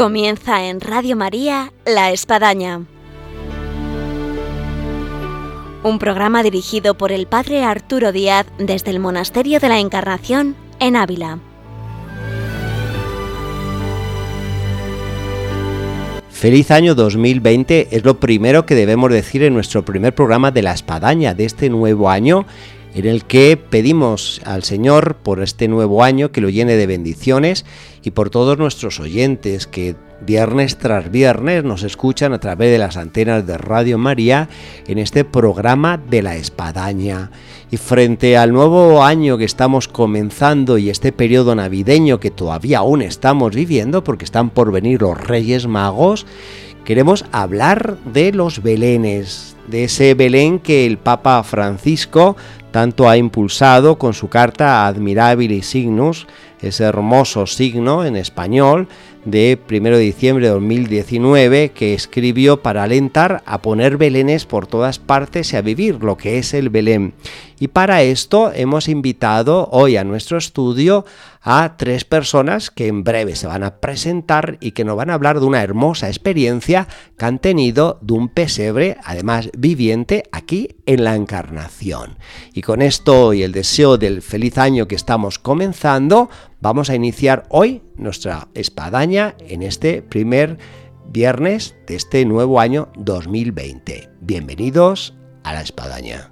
Comienza en Radio María La Espadaña. Un programa dirigido por el Padre Arturo Díaz desde el Monasterio de la Encarnación en Ávila. Feliz año 2020 es lo primero que debemos decir en nuestro primer programa de La Espadaña de este nuevo año en el que pedimos al Señor por este nuevo año que lo llene de bendiciones y por todos nuestros oyentes que viernes tras viernes nos escuchan a través de las antenas de Radio María en este programa de la espadaña. Y frente al nuevo año que estamos comenzando y este periodo navideño que todavía aún estamos viviendo porque están por venir los Reyes Magos, queremos hablar de los Belenes, de ese Belén que el Papa Francisco tanto ha impulsado con su carta Admirabili Signus, ese hermoso signo en español de 1 de diciembre de 2019 que escribió para alentar a poner belenes por todas partes y a vivir lo que es el Belén. Y para esto hemos invitado hoy a nuestro estudio a tres personas que en breve se van a presentar y que nos van a hablar de una hermosa experiencia que han tenido de un pesebre, además viviente, aquí en la Encarnación. Y con esto y el deseo del feliz año que estamos comenzando, vamos a iniciar hoy nuestra espadaña en este primer viernes de este nuevo año 2020. Bienvenidos a la espadaña.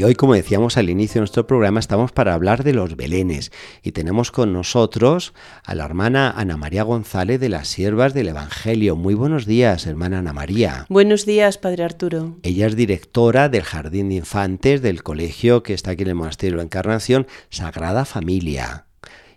Y hoy, como decíamos al inicio de nuestro programa, estamos para hablar de los belenes. Y tenemos con nosotros a la hermana Ana María González de las Siervas del Evangelio. Muy buenos días, hermana Ana María. Buenos días, Padre Arturo. Ella es directora del Jardín de Infantes del colegio que está aquí en el Monasterio de la Encarnación, Sagrada Familia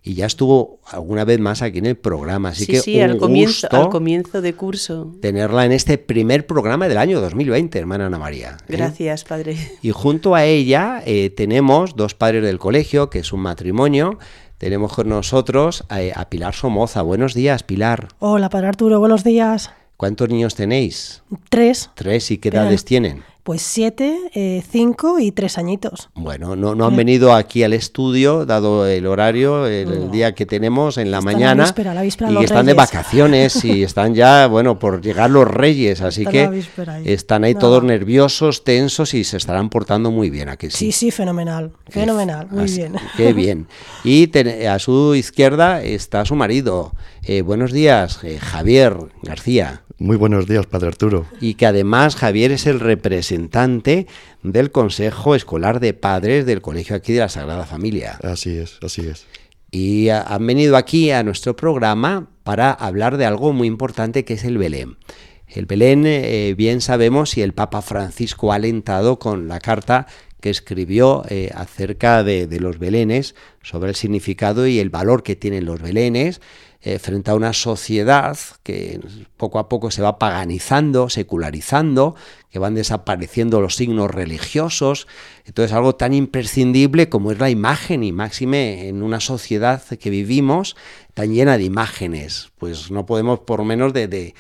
y ya estuvo alguna vez más aquí en el programa. Así que sí, un al, comienzo, gusto al comienzo de curso. Tenerla en este primer programa del año 2020, hermana Ana María. ¿eh? Gracias, padre. Y junto a ella eh, tenemos dos padres del colegio, que es un matrimonio. Tenemos con nosotros a, a Pilar Somoza. Buenos días, Pilar. Hola, padre Arturo, buenos días. ¿Cuántos niños tenéis? Tres. Tres, ¿y qué edades tienen? Pues siete, eh, cinco y tres añitos. Bueno, no, no han venido aquí al estudio, dado el horario, el, el día que tenemos en la Están mañana. La víspera, la víspera y están de vacaciones y están ya, bueno, por llegar los reyes, así Están que ahí. están ahí No. todos nerviosos, tensos y se estarán portando muy bien, ¿a que sí? Sí, sí, fenomenal. Fenomenal, muy Así- bien. Qué bien. Y a su izquierda está su marido. Eh, buenos días, eh, Javier García. Muy buenos días, Padre Arturo. Y que además Javier es el representante del Consejo Escolar de Padres del Colegio aquí de la Sagrada Familia. Así es, así es. Y a- han venido aquí a nuestro programa para hablar de algo muy importante que es el Belén. El Belén, eh, bien sabemos, y el Papa Francisco ha alentado con la carta que escribió eh, acerca de, de los belenes, sobre el significado y el valor que tienen los belenes eh, frente a una sociedad que poco a poco se va paganizando, secularizando, que van desapareciendo los signos religiosos. Entonces algo tan imprescindible como es la imagen y máxime en una sociedad que vivimos tan llena de imágenes. Pues no podemos por menos de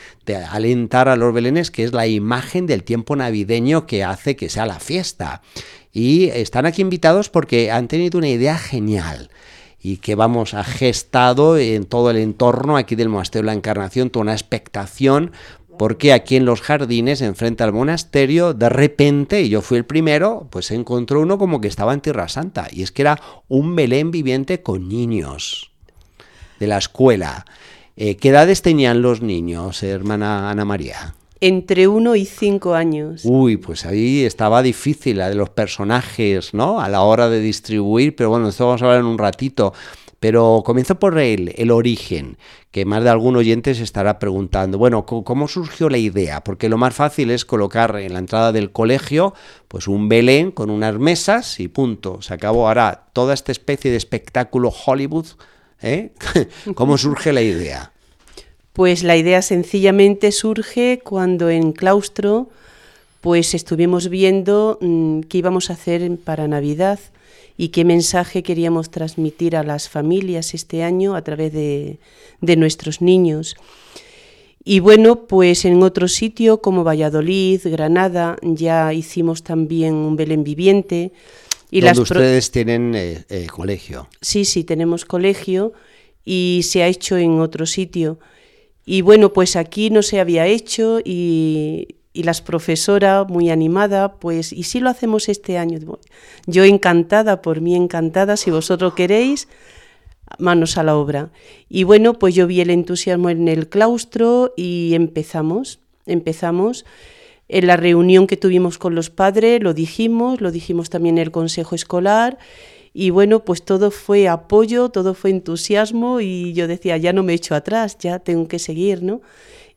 alentar a los belenes que es la imagen del tiempo navideño que hace que sea la fiesta. Y están aquí invitados porque han tenido una idea genial y que vamos ha gestado en todo el entorno aquí del monasterio de la Encarnación toda una expectación porque aquí en los jardines enfrente al monasterio de repente y yo fui el primero pues encontró uno como que estaba en Tierra Santa y es que era un Belén viviente con niños de la escuela Eh, ¿qué edades tenían los niños hermana Ana María? Entre uno y cinco años. Uy, pues ahí estaba difícil la de los personajes, ¿no? A la hora de distribuir, pero bueno, esto vamos a hablar en un ratito. Pero comienzo por el, el origen, que más de algún oyente se estará preguntando, bueno, ¿cómo, surgió la idea? Porque lo más fácil es colocar en la entrada del colegio pues un Belén con unas mesas y punto, se acabó. Ahora, toda esta especie de espectáculo Hollywood, ¿eh? ¿Cómo surge la idea? Pues la idea sencillamente surge cuando en claustro pues estuvimos viendo mm, qué íbamos a hacer para Navidad y qué mensaje queríamos transmitir a las familias este año a través de, de nuestros niños. Y bueno, pues en otro sitio como Valladolid, Granada, ya hicimos también un Belén viviente. Y Donde ustedes tienen eh, eh, colegio. Sí, sí, tenemos colegio y se ha hecho en otro sitio. Y bueno, pues aquí no se había hecho y, y las profesoras muy animada, pues, ¿y si lo hacemos este año? Yo encantada, por mí encantada, si vosotros queréis, manos a la obra. Y bueno, pues yo vi el entusiasmo en el claustro y empezamos, empezamos. En la reunión que tuvimos con los padres lo dijimos, lo dijimos también en el consejo escolar y bueno, pues todo fue apoyo, todo fue entusiasmo y yo decía, ya no me echo atrás, ya tengo que seguir, ¿no?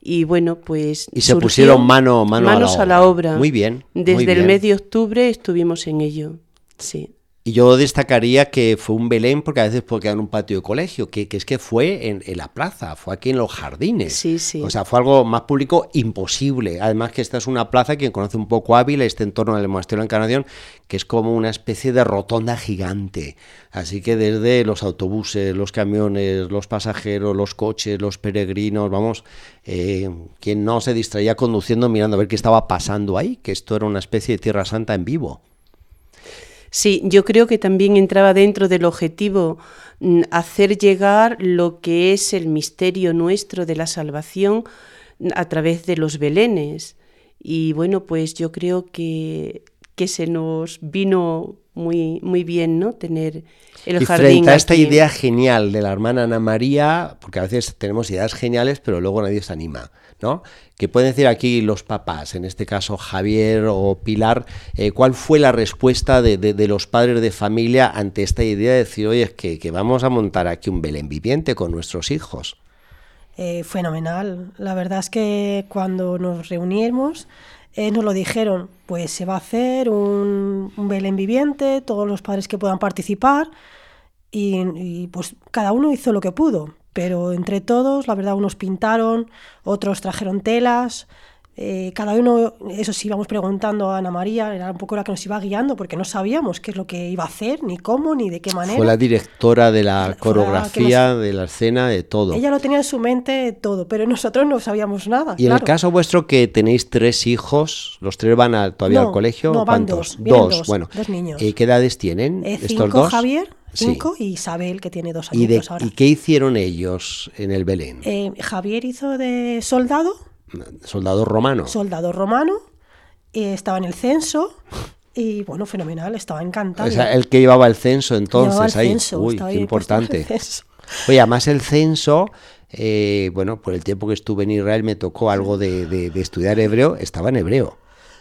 Y bueno, pues... Y se pusieron mano, mano manos a la, obra. Muy bien. Desde el mes de octubre estuvimos en ello, sí. Y yo destacaría que fue un Belén, porque a veces puede quedar en un patio de colegio, que, es que fue en, la plaza, fue aquí en los jardines. Sí, sí. O sea, fue algo más público imposible. Además que esta es una plaza, quien conoce un poco Ávila, este entorno del Monasterio de la Encarnación, que es como una especie de rotonda gigante. Así que desde los autobuses, los camiones, los pasajeros, los coches, los peregrinos, vamos, eh, quien no se distraía conduciendo mirando a ver qué estaba pasando ahí, que esto era una especie de Tierra Santa en vivo. Sí, yo creo que también entraba dentro del objetivo mm, hacer llegar lo que es el misterio nuestro de la salvación mm, a través de los belenes. Y bueno, pues yo creo que, que se nos vino muy, muy bien, ¿no? Tener el y jardín. Frente a esta idea genial de la hermana Ana María, porque a veces tenemos ideas geniales, pero luego nadie se anima. ¿no? ¿Qué pueden decir aquí los papás, en este caso Javier o Pilar, eh, cuál fue la respuesta de, los padres de familia ante esta idea de decir, oye, que, que vamos a montar aquí un Belén viviente con nuestros hijos? Eh, fenomenal. La verdad es que cuando nos reunimos eh, nos lo dijeron, pues se va a hacer un, Belén viviente, todos los padres que puedan participar y pues cada uno hizo lo que pudo pero entre todos, la verdad, unos pintaron, otros trajeron telas, eh, cada uno, eso sí, íbamos preguntando a Ana María, era un poco la que nos iba guiando porque no sabíamos qué es lo que iba a hacer, ni cómo, ni de qué manera. Fue la directora de la coreografía, de la escena, de todo. Ella lo tenía en su mente todo, pero nosotros no sabíamos nada. Y en el caso vuestro que tenéis tres hijos, los tres van todavía al colegio, no, van Dos, dos, bueno. Dos niños. ¿Y qué edades tienen eh, estos cinco, dos? Javier, cinco, y Isabel, que tiene dos años ¿Y, de, ahora. ¿Y qué hicieron ellos en el Belén? Eh, Javier hizo de soldado soldado romano. Soldado romano, estaba en el censo y bueno, fenomenal, estaba encantado. O sea, el que llevaba el censo entonces ahí. Uy, qué importante. Oye, además el censo, eh, bueno, por el tiempo que estuve en Israel me tocó algo de, estudiar hebreo, estaba en hebreo.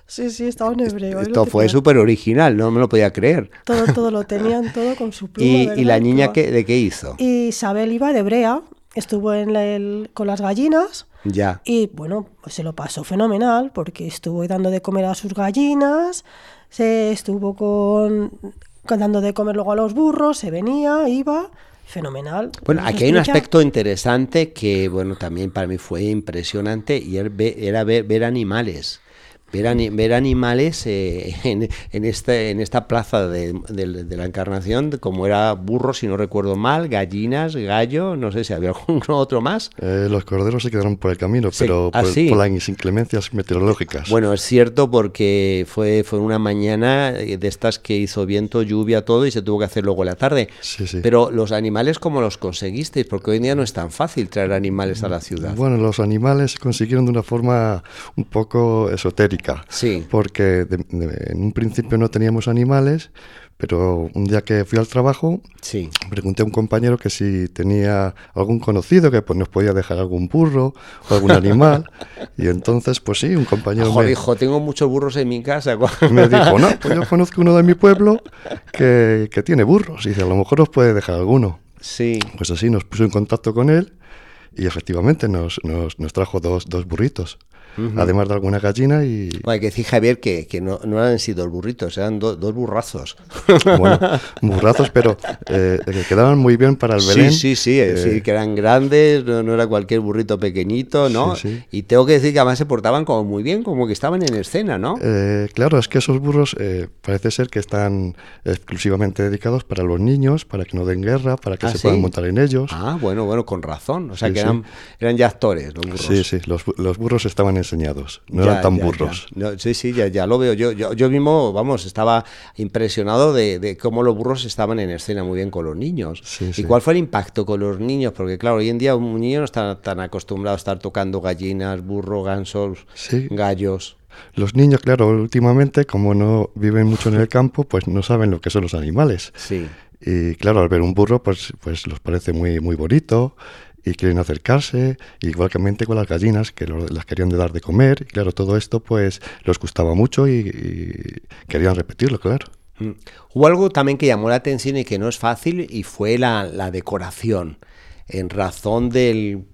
Sí, sí, estaba en hebreo. Esto fue súper original, no me lo podía creer. Todo, todo lo tenían, todo con su pluma. ¿Y, la niña qué, de qué hizo? Isabel iba de hebrea, estuvo en el, con las gallinas ya. Y bueno, pues se lo pasó fenomenal porque estuvo dando de comer a sus gallinas, se estuvo con, dando de comer luego a los burros, se venía, iba, fenomenal. Bueno, aquí hay un aspecto interesante que, bueno, también para mí fue impresionante y era ver, ver animales ver, animales eh, en, en, este, en esta plaza de, la Encarnación, como era burros, si no recuerdo mal, gallinas, gallo, no sé si había algún otro más. Eh, los corderos se quedaron por el camino, pero ¿Ah, por, las inclemencias meteorológicas. Bueno, es cierto porque fue, fue una mañana de estas que hizo viento, lluvia, todo y se tuvo que hacer luego la tarde. Pero los animales, ¿cómo los conseguisteis? Porque hoy en día no es tan fácil traer animales a la ciudad. Bueno, los animales se consiguieron de una forma un poco esotérica. Sí. Porque en un principio no teníamos animales, pero un día que fui al trabajo, sí. pregunté a un compañero que si tenía algún conocido que pues, nos podía dejar algún burro o algún animal. y entonces, pues sí, un compañero me dijo, tengo muchos burros en mi casa. me dijo, no, pues yo conozco uno de mi pueblo que, que tiene burros. Y dice, a lo mejor os puede dejar alguno. Sí. Pues así nos puso en contacto con él y efectivamente nos, nos, nos trajo dos, dos burritos. Además de alguna gallina y... Bueno, hay que decir, Javier, que, que no, no han sido burritos, eran dos burrazos. Bueno, burrazos, pero eh, que quedaban muy bien para el Belén. Sí, sí, sí, eh, sí que eran grandes, no, era cualquier burrito pequeñito, ¿no? Y tengo que decir que además se portaban como muy bien, como que estaban en escena, ¿no? Eh, claro, es que esos burros parece ser que están exclusivamente dedicados para los niños, para que no den guerra, para que ¿Ah, se puedan montar en ellos. Ah, bueno, bueno, con razón. O sea, que eran, eran ya actores los burros. Sí, sí, los, los burros estaban enseñados, no eran tan burros. sí, sí, ya, ya lo veo. Yo, yo, yo mismo, vamos, estaba impresionado de, de, cómo los burros estaban en escena muy bien con los niños. ¿Y cuál fue el impacto con los niños? Porque claro, hoy en día un niño no está tan acostumbrado a estar tocando gallinas, burro, gansos, gallos. Los niños, claro, últimamente, como no viven mucho en el campo, pues no saben lo que son los animales. Sí. Y claro, al ver un burro, pues, pues los parece muy, muy bonito y quieren acercarse, igualmente con las gallinas que las querían de dar de comer. Y claro, todo esto pues les gustaba mucho y, querían repetirlo, claro. Mm. Hubo algo también que llamó la atención y que no es fácil y fue la, la decoración. En razón del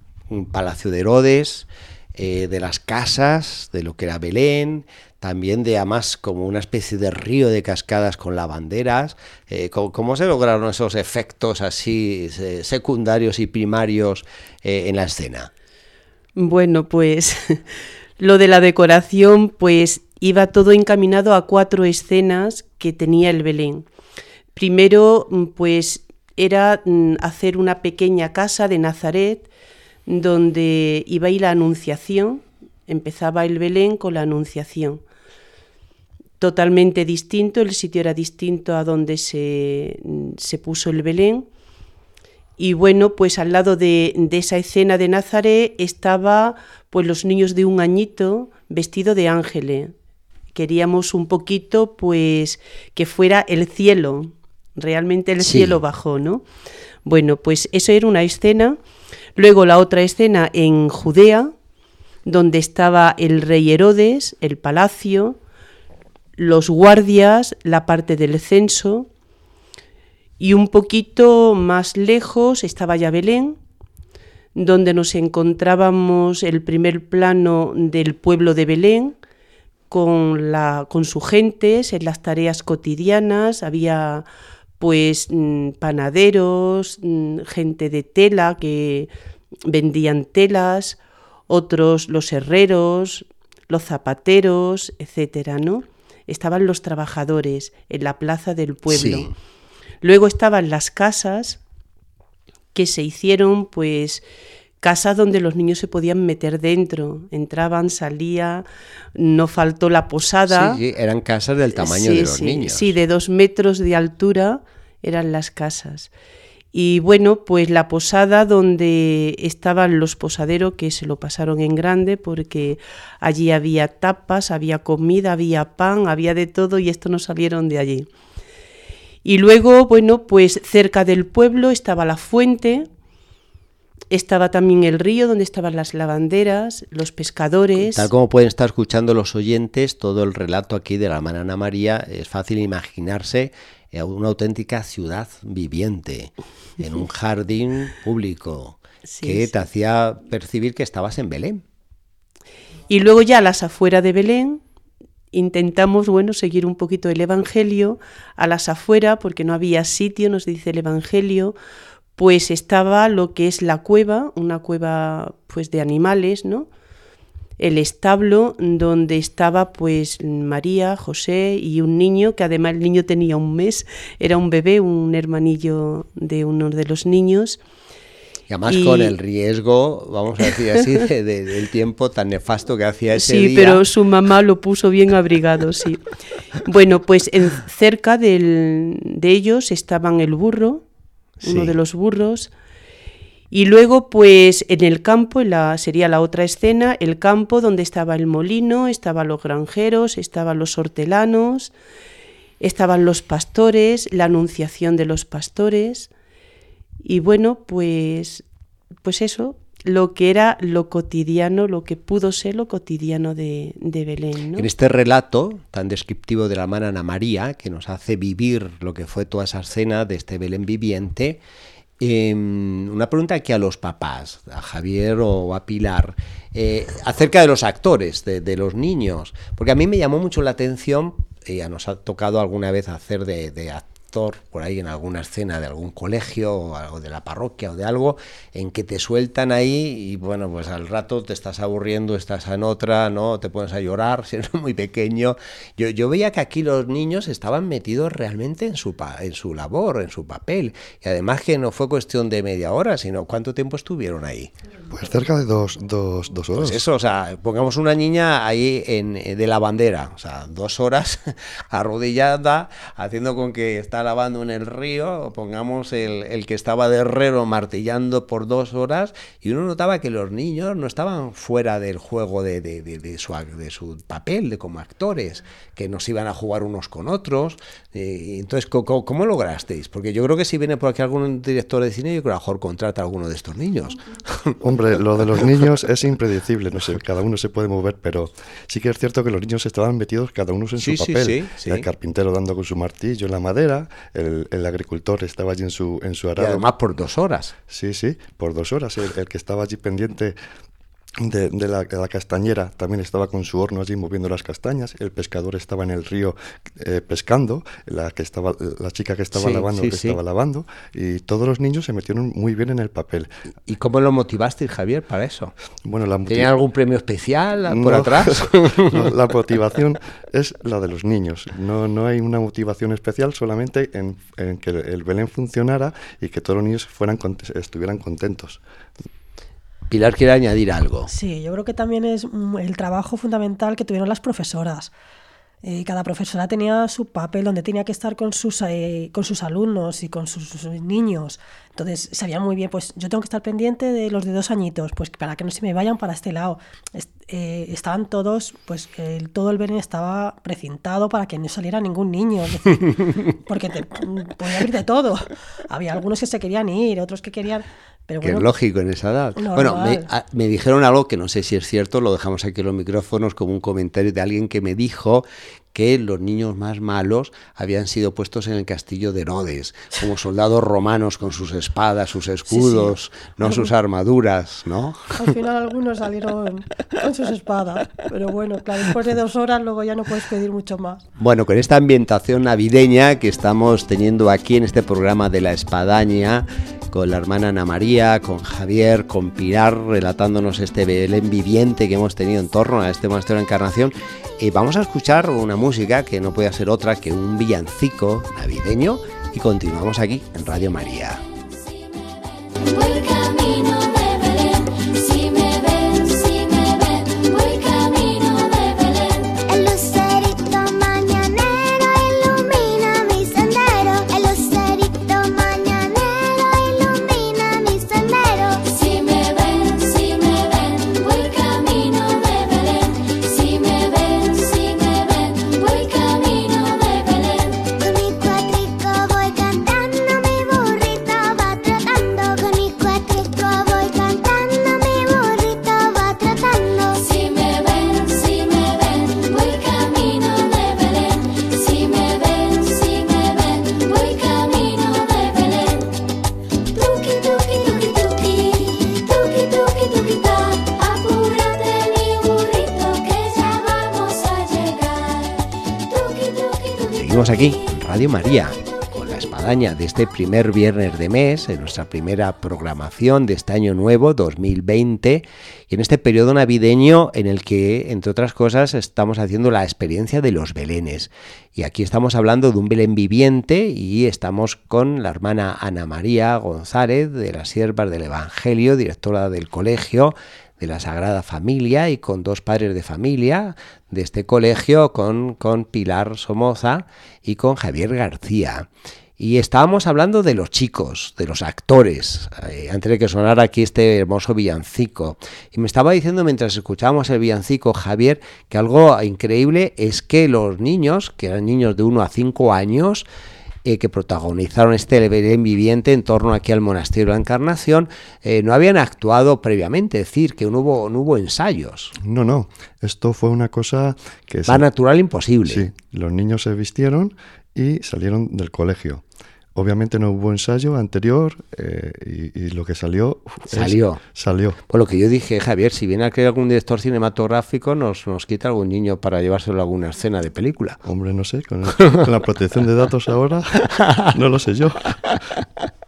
Palacio de Herodes, eh, de las casas, de lo que era Belén, también de además como una especie de río de cascadas con lavanderas. Eh, ¿cómo, se lograron esos efectos así secundarios y primarios eh, en la escena? Bueno, pues lo de la decoración, pues iba todo encaminado a cuatro escenas que tenía el Belén. Primero, mm, pues era mm, hacer una pequeña casa de Nazaret donde iba a ir la anunciación, empezaba el Belén con la anunciación totalmente distinto, el sitio era distinto a donde se, puso el Belén. Y bueno, pues al lado de, esa escena de Nazaret estaba pues los niños de un añito vestido de ángeles. Queríamos un poquito pues que fuera el cielo, realmente el cielo bajó, ¿no? Bueno, pues eso era una escena. Luego la otra escena en Judea, donde estaba el rey Herodes, el palacio, los guardias, la parte del censo, y un poquito más lejos estaba ya Belén, donde nos encontrábamos el primer plano del pueblo de Belén, con, la, con sus gentes en las tareas cotidianas, había pues mm, panaderos, mm, gente de tela que vendían telas, otros los herreros, los zapateros, etcétera, ¿no? Estaban los trabajadores en la plaza del pueblo. Luego estaban las casas que se hicieron, pues, casas donde los niños se podían meter dentro, entraban, salía, no faltó la posada. Sí, eran casas del tamaño de los niños. Sí, de dos metros de altura eran las casas. Y bueno, pues la posada donde estaban los posaderos que se lo pasaron en grande porque allí había tapas, había comida, había pan, había de todo y esto no salieron de allí. Y luego, bueno, pues cerca del pueblo estaba la fuente, estaba también el río donde estaban las lavanderas, los pescadores. Tal como pueden estar escuchando los oyentes, todo el relato aquí de la hermana Ana María, es fácil imaginarse una auténtica ciudad viviente, en un jardín público, que te hacía percibir que estabas en Belén. Y luego ya a las afueras de Belén intentamos, bueno, seguir un poquito el Evangelio a las afueras, porque no había sitio, nos dice el Evangelio, pues estaba lo que es la cueva, una cueva pues de animales, ¿no? El establo donde estaba pues María, José y un niño, que además el niño tenía un mes, era un bebé, un hermanillo de uno de los niños. Y además con el riesgo, vamos a decir así, del tiempo tan nefasto que hacía ese día. Sí, pero su mamá lo puso bien abrigado, sí. Bueno, pues en, cerca de ellos estaban el burro, uno de los burros, y luego, pues en el campo, la, sería la otra escena, el campo donde estaba el molino, estaban los granjeros, estaban los hortelanos, estaban los pastores, la anunciación de los pastores. Y bueno, pues, pues eso, lo que era lo cotidiano, lo que pudo ser lo cotidiano de, Belén. En este relato tan descriptivo de la hermana Ana María, que nos hace vivir lo que fue toda esa escena de este Belén viviente, Em, una pregunta aquí a los papás, a Javier o a Pilar, eh, acerca de los actores, de, los niños, porque a mí me llamó mucho la atención, ya nos ha tocado alguna vez hacer de, de por ahí en alguna escena de algún colegio o algo de la parroquia o de algo, en que te sueltan ahí y bueno, pues al rato te estás aburriendo, estás en otra, ¿no? Te pones a llorar, si eres muy pequeño. Yo, yo veía que aquí los niños estaban metidos realmente en su, en su labor, en su papel. Y además que no fue cuestión de media hora, sino cuánto tiempo estuvieron ahí. Pues cerca de dos, dos, dos horas. Pues eso, o sea, pongamos una niña ahí en, de la bandera, o sea, dos horas arrodillada, haciendo con que está lavando en el río, pongamos el, que estaba de herrero martillando por dos horas, y uno notaba que los niños no estaban fuera del juego de, de, su, de su papel, de como actores, que nos iban a jugar unos con otros. Eh, entonces, ¿cómo, lograsteis? Porque yo creo que si viene por aquí algún director de cine, yo creo que mejor contrata a alguno de estos niños. Hombre, lo de los niños es impredecible, no sé, cada uno se puede mover, pero sí que es cierto que los niños estaban metidos cada uno en su papel. el carpintero dando con su martillo en la madera, el, agricultor estaba allí en su, en su arado. además por dos horas. Sí, sí, por dos horas. el que estaba allí pendiente de, la, castañera también estaba con su horno allí moviendo las castañas, el pescador estaba en el río eh, pescando, la, que estaba, la chica que estaba lavando que estaba lavando, y todos los niños se metieron muy bien en el papel. ¿Y cómo lo motivaste, Javier, para eso? Bueno, la ¿Tenía algún premio especial por atrás? la motivación es la de los niños, no, no hay una motivación especial, solamente en, en que el Belén funcionara y que todos los niños fueran, estuvieran contentos. Pilar quiere añadir algo. Sí, yo creo que también es el trabajo fundamental que tuvieron las profesoras. Eh, cada profesora tenía su papel donde tenía que estar con sus, eh, con sus alumnos y con sus, niños. Entonces sabía muy bien, pues yo tengo que estar pendiente de los de dos añitos, pues para que no se me vayan para este lado. Eh, estaban todos, pues todo el Belén estaba precintado para que no saliera ningún niño, porque te, podía abrir de todo. Había algunos que se querían ir, otros que querían que es lógico en esa edad. Bueno, me, dijeron algo que no sé si es cierto, lo dejamos aquí en los micrófonos como un comentario de alguien que me dijo que los niños más malos habían sido puestos en el castillo de Herodes, como soldados romanos con sus espadas, sus escudos, no sus armaduras, ¿no? Al final algunos salieron con sus espadas, pero bueno, claro, después de dos horas luego ya no puedes pedir mucho más. Bueno, con esta ambientación navideña que estamos teniendo aquí en este programa de la espadaña, con la hermana Ana María, con Javier, con Pilar, relatándonos este Belén viviente que hemos tenido en torno a este monasterio de Encarnación. Y vamos a escuchar una música que no puede ser otra que un villancico navideño y continuamos aquí en Radio María. María, con la espadaña de este primer viernes de mes, en nuestra primera programación de este año nuevo, 2020, y en este periodo navideño en el que, entre otras cosas, estamos haciendo la experiencia de los belenes. Y aquí estamos hablando de un Belén viviente y estamos con la hermana Ana María González, de las Siervas del Evangelio, directora del colegio de la Sagrada Familia y con dos padres de familia de este colegio, con, con Pilar Somoza y con Javier García. Y estábamos hablando de los chicos, de los actores, eh, antes de que sonara aquí este hermoso villancico. Y me estaba diciendo mientras escuchábamos el villancico, Javier, que algo increíble es que los niños, que eran niños de 1 a 5 años, eh, que protagonizaron este Belén viviente en torno aquí al monasterio de la Encarnación, eh, no habían actuado previamente, es decir, que no hubo, no hubo ensayos. No, no, esto fue una cosa que... Va natural imposible. Sí, los niños se vistieron y salieron del colegio. Obviamente no hubo ensayo anterior eh, y, lo que salió... Salió. salió. Por lo que yo dije, Javier, si viene a crear algún director cinematográfico, nos, nos quita algún niño para llevárselo a alguna escena de película. Hombre, no sé, con, la protección de datos ahora, no lo sé yo.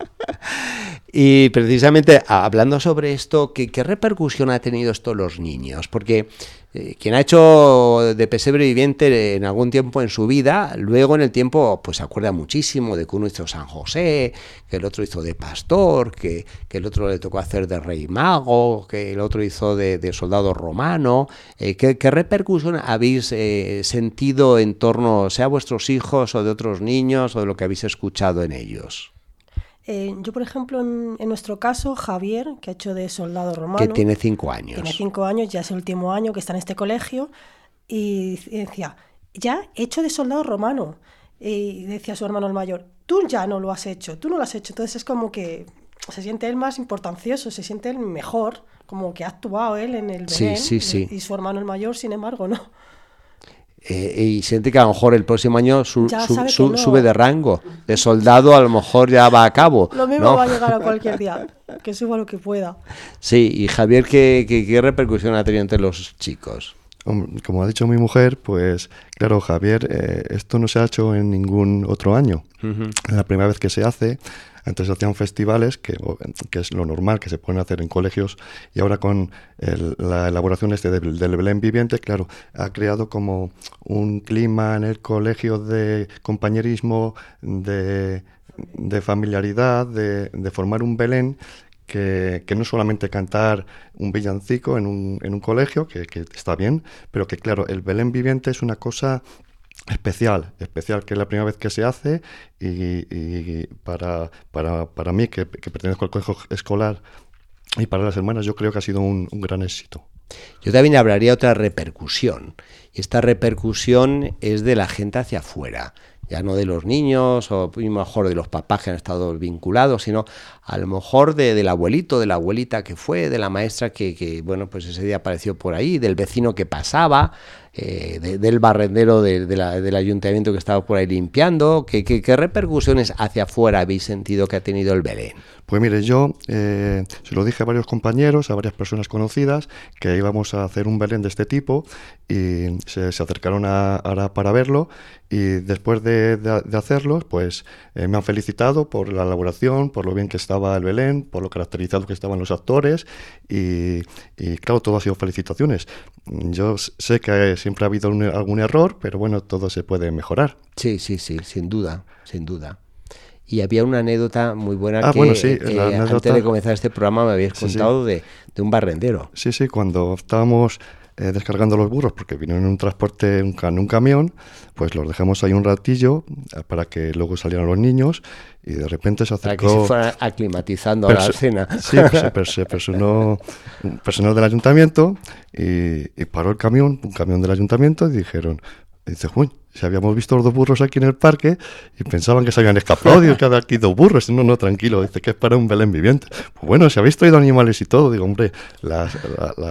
Y precisamente hablando sobre esto, ¿qué, ¿qué, repercusión ha tenido esto en los niños? Porque eh, quien ha hecho de pesebre viviente en algún tiempo en su vida, luego en el tiempo pues se acuerda muchísimo de que uno hizo San José, que el otro hizo de pastor, que, el otro le tocó hacer de rey mago, que el otro hizo de, soldado romano. Eh, ¿qué, repercusión habéis eh, sentido en torno, sea vuestros hijos o de otros niños o de lo que habéis escuchado en ellos? Eh, yo, por ejemplo, en, nuestro caso, Javier, que ha hecho de soldado romano. Que tiene cinco años. Tiene cinco años, ya es el último año que está en este colegio. Y decía, ya he hecho de soldado romano. Y decía su hermano el mayor, tú ya no lo has hecho, tú no lo has hecho. Entonces es como que se siente él más importancioso, se siente él mejor, como que ha actuado él en el Belén. Sí, sí, sí. Y su hermano el mayor, sin embargo, no. Eh, y siente que a lo mejor el próximo año sube de rango. De soldado a lo mejor ya va a cabo. Lo mismo va a llegar a cualquier día, que suba lo que pueda. Sí, y Javier, ¿qué, qué, repercusión ha tenido entre los chicos? Como ha dicho mi mujer, pues claro, Javier, eh, esto no se ha hecho en ningún otro año. Es la primera vez que se hace. Antes se hacían festivales, que, que, es lo normal que se pueden hacer en colegios, y ahora con la elaboración este del, Belén viviente, claro, ha creado como un clima en el colegio de compañerismo, de, familiaridad, de, formar un Belén que, no solamente cantar un villancico en un, en un colegio, que, que, está bien, pero que claro, el Belén viviente es una cosa especial, especial que es la primera vez que se hace y, para, para, para, mí que, pertenezco al colegio escolar y para las hermanas yo creo que ha sido un, gran éxito. Yo también hablaría de otra repercusión esta repercusión es de la gente hacia afuera ya no de los niños o mejor de los papás que han estado vinculados, sino a lo mejor de, del abuelito, de la abuelita que fue, de la maestra que, que, bueno, pues ese día apareció por ahí, del vecino que pasaba, eh, del barrendero del ayuntamiento que estaba por ahí limpiando? ¿Qué, qué, repercusiones hacia afuera habéis sentido que ha tenido el Belén? Pues mire, yo eh, se lo dije a varios compañeros, a varias personas conocidas, que íbamos a hacer un Belén de este tipo y se, acercaron a, para verlo y después de, hacerlo, pues eh, me han felicitado por la elaboración, por lo bien que estaba el Belén, por lo caracterizado que estaban los actores y, y claro, todo ha sido felicitaciones. Yo sé que siempre ha habido algún error, pero bueno, todo se puede mejorar. Sí, sí, sí, sin duda, sin duda. Y había una anécdota muy buena ah, que bueno, sí, eh, antes de comenzar este programa me habías contado De, de, un barrendero. Sí, sí, cuando estábamos eh, descargando los burros porque vinieron en un transporte, en un, un camión, pues los dejamos ahí un ratillo eh, para que luego salieran los niños y de repente se acercó... Para que se fueran aclimatizando a la cena. Sí, pues se, personó un personal del ayuntamiento y, y, paró el camión, un camión del ayuntamiento y dijeron, dice, uy, si habíamos visto los dos burros aquí en el parque y pensaban que se habían escapado, digo, que aquí dos burros. No, no, tranquilo, dice que es para un Belén viviente. Pues bueno, si habéis traído animales y todo, digo, hombre, la,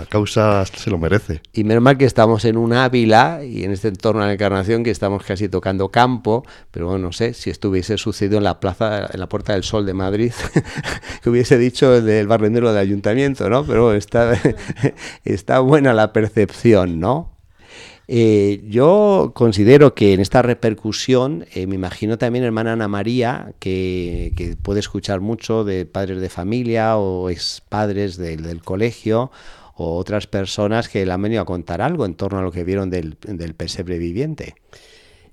causa se lo merece. Y menos mal que estamos en un Ávila y en este entorno de la Encarnación que estamos casi tocando campo, pero bueno, no sé si estuviese sucedido en la plaza, en la Puerta del Sol de Madrid, que hubiese dicho el del barrendero del ayuntamiento, ¿no? Pero está, está buena la percepción, ¿no? Eh, yo considero que en esta repercusión, eh, me imagino también hermana Ana María, que, puede escuchar mucho de padres de familia o ex padres del, colegio o otras personas que le han venido a contar algo en torno a lo que vieron del, del pesebre viviente.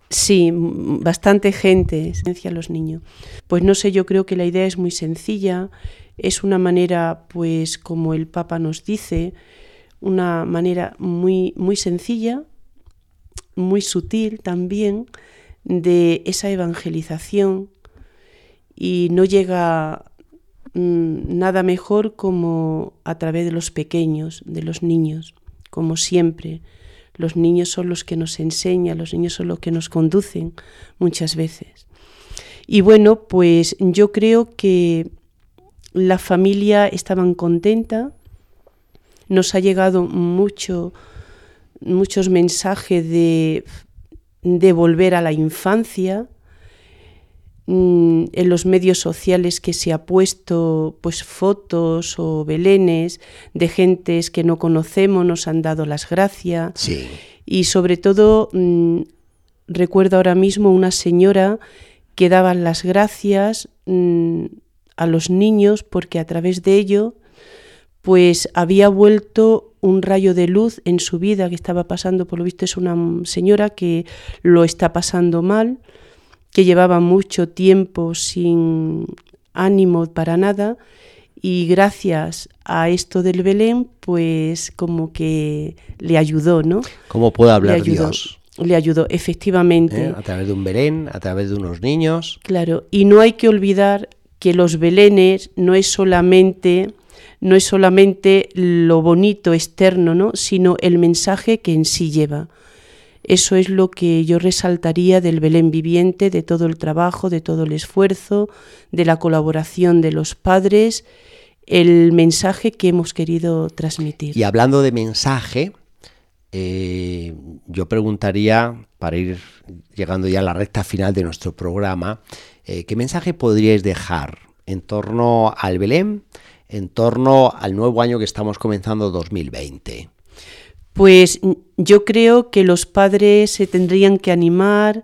Sí, bastante gente, a los niños. Pues no sé, yo creo que la idea es muy sencilla, es una manera, pues como el Papa nos dice, una manera muy, muy sencilla muy sutil también de esa evangelización y no llega mm, nada mejor como a través de los pequeños, de los niños, como siempre. Los niños son los que nos enseñan, los niños son los que nos conducen muchas veces. Y bueno, pues yo creo que la familia estaba contenta, nos ha llegado mucho muchos mensajes de, de volver a la infancia, mm, en los medios sociales que se ha puesto pues fotos o belenes de gentes que no conocemos, nos han dado las gracias. Sí. Y sobre todo mm, recuerdo ahora mismo una señora que daba las gracias mm, a los niños porque a través de ello pues había vuelto un rayo de luz en su vida que estaba pasando, por lo visto es una señora que lo está pasando mal, que llevaba mucho tiempo sin ánimo para nada y gracias a esto del Belén, pues como que le ayudó, ¿no? ¿Cómo puede hablar Dios? le ayudó, efectivamente. ¿Eh? A través de un Belén, a través de unos niños. Claro, y no hay que olvidar que los Belenes no es solamente no es solamente lo bonito externo, ¿no? sino el mensaje que en sí lleva. Eso es lo que yo resaltaría del Belén viviente, de todo el trabajo, de todo el esfuerzo, de la colaboración de los padres, el mensaje que hemos querido transmitir. Y hablando de mensaje, eh, yo preguntaría, para ir llegando ya a la recta final de nuestro programa, eh, ¿qué mensaje podríais dejar en torno al Belén, en torno al nuevo año que estamos comenzando 2020? Pues yo creo que los padres se tendrían que animar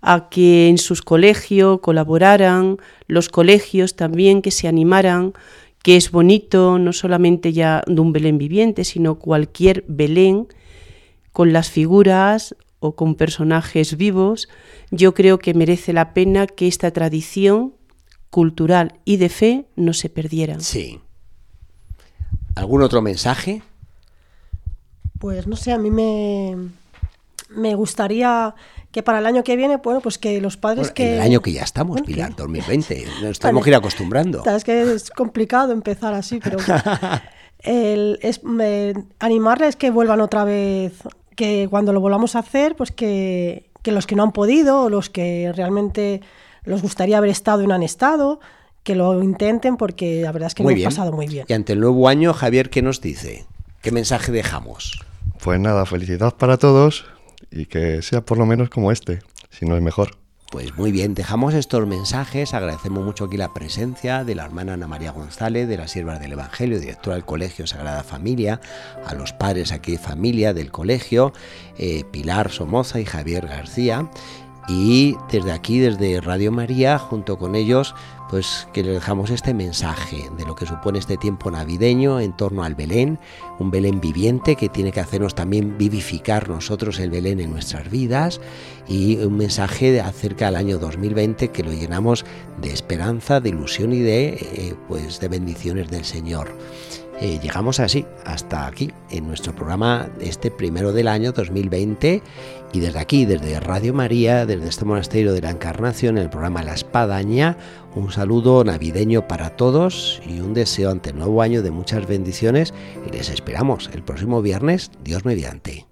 a que en sus colegios colaboraran, los colegios también que se animaran, que es bonito no solamente ya de un Belén viviente, sino cualquier Belén con las figuras o con personajes vivos, yo creo que merece la pena que esta tradición cultural y de fe no se perdiera. Sí. ¿Algún otro mensaje? Pues no sé, a mí me, me gustaría que para el año que viene, bueno, pues que los padres que... el año que ya estamos, Pilar, 2020, nos estamos que ir acostumbrando. Es que es complicado empezar así, pero... el, es, animarles que vuelvan otra vez que cuando lo volvamos a hacer, pues que, los que no han podido o los que realmente les gustaría haber estado y no han estado, que lo intenten porque la verdad es que muy lo hemos pasado muy bien. Y ante el nuevo año, Javier, ¿qué nos dice? ¿Qué mensaje dejamos? Pues nada, felicidad para todos y que sea por lo menos como este, si no es mejor. Pues muy bien, dejamos estos mensajes, agradecemos mucho aquí la presencia de la hermana Ana María González, de las siervas del Evangelio, directora del Colegio Sagrada Familia, a los padres aquí de familia del colegio, eh, Pilar Somoza y Javier García, y desde aquí, desde Radio María, junto con ellos, pues que les dejamos este mensaje de lo que supone este tiempo navideño en torno al Belén, un Belén viviente que tiene que hacernos también vivificar nosotros el Belén en nuestras vidas y un mensaje acerca del año 2020 que lo llenamos de esperanza, de ilusión y de eh, pues de bendiciones del Señor. Eh, llegamos así hasta aquí en nuestro programa este primero del año 2020 y desde aquí, desde Radio María, desde este monasterio de la Encarnación, en el programa La Espadaña, un saludo navideño para todos y un deseo ante el nuevo año de muchas bendiciones y les esperamos el próximo viernes, Dios mediante.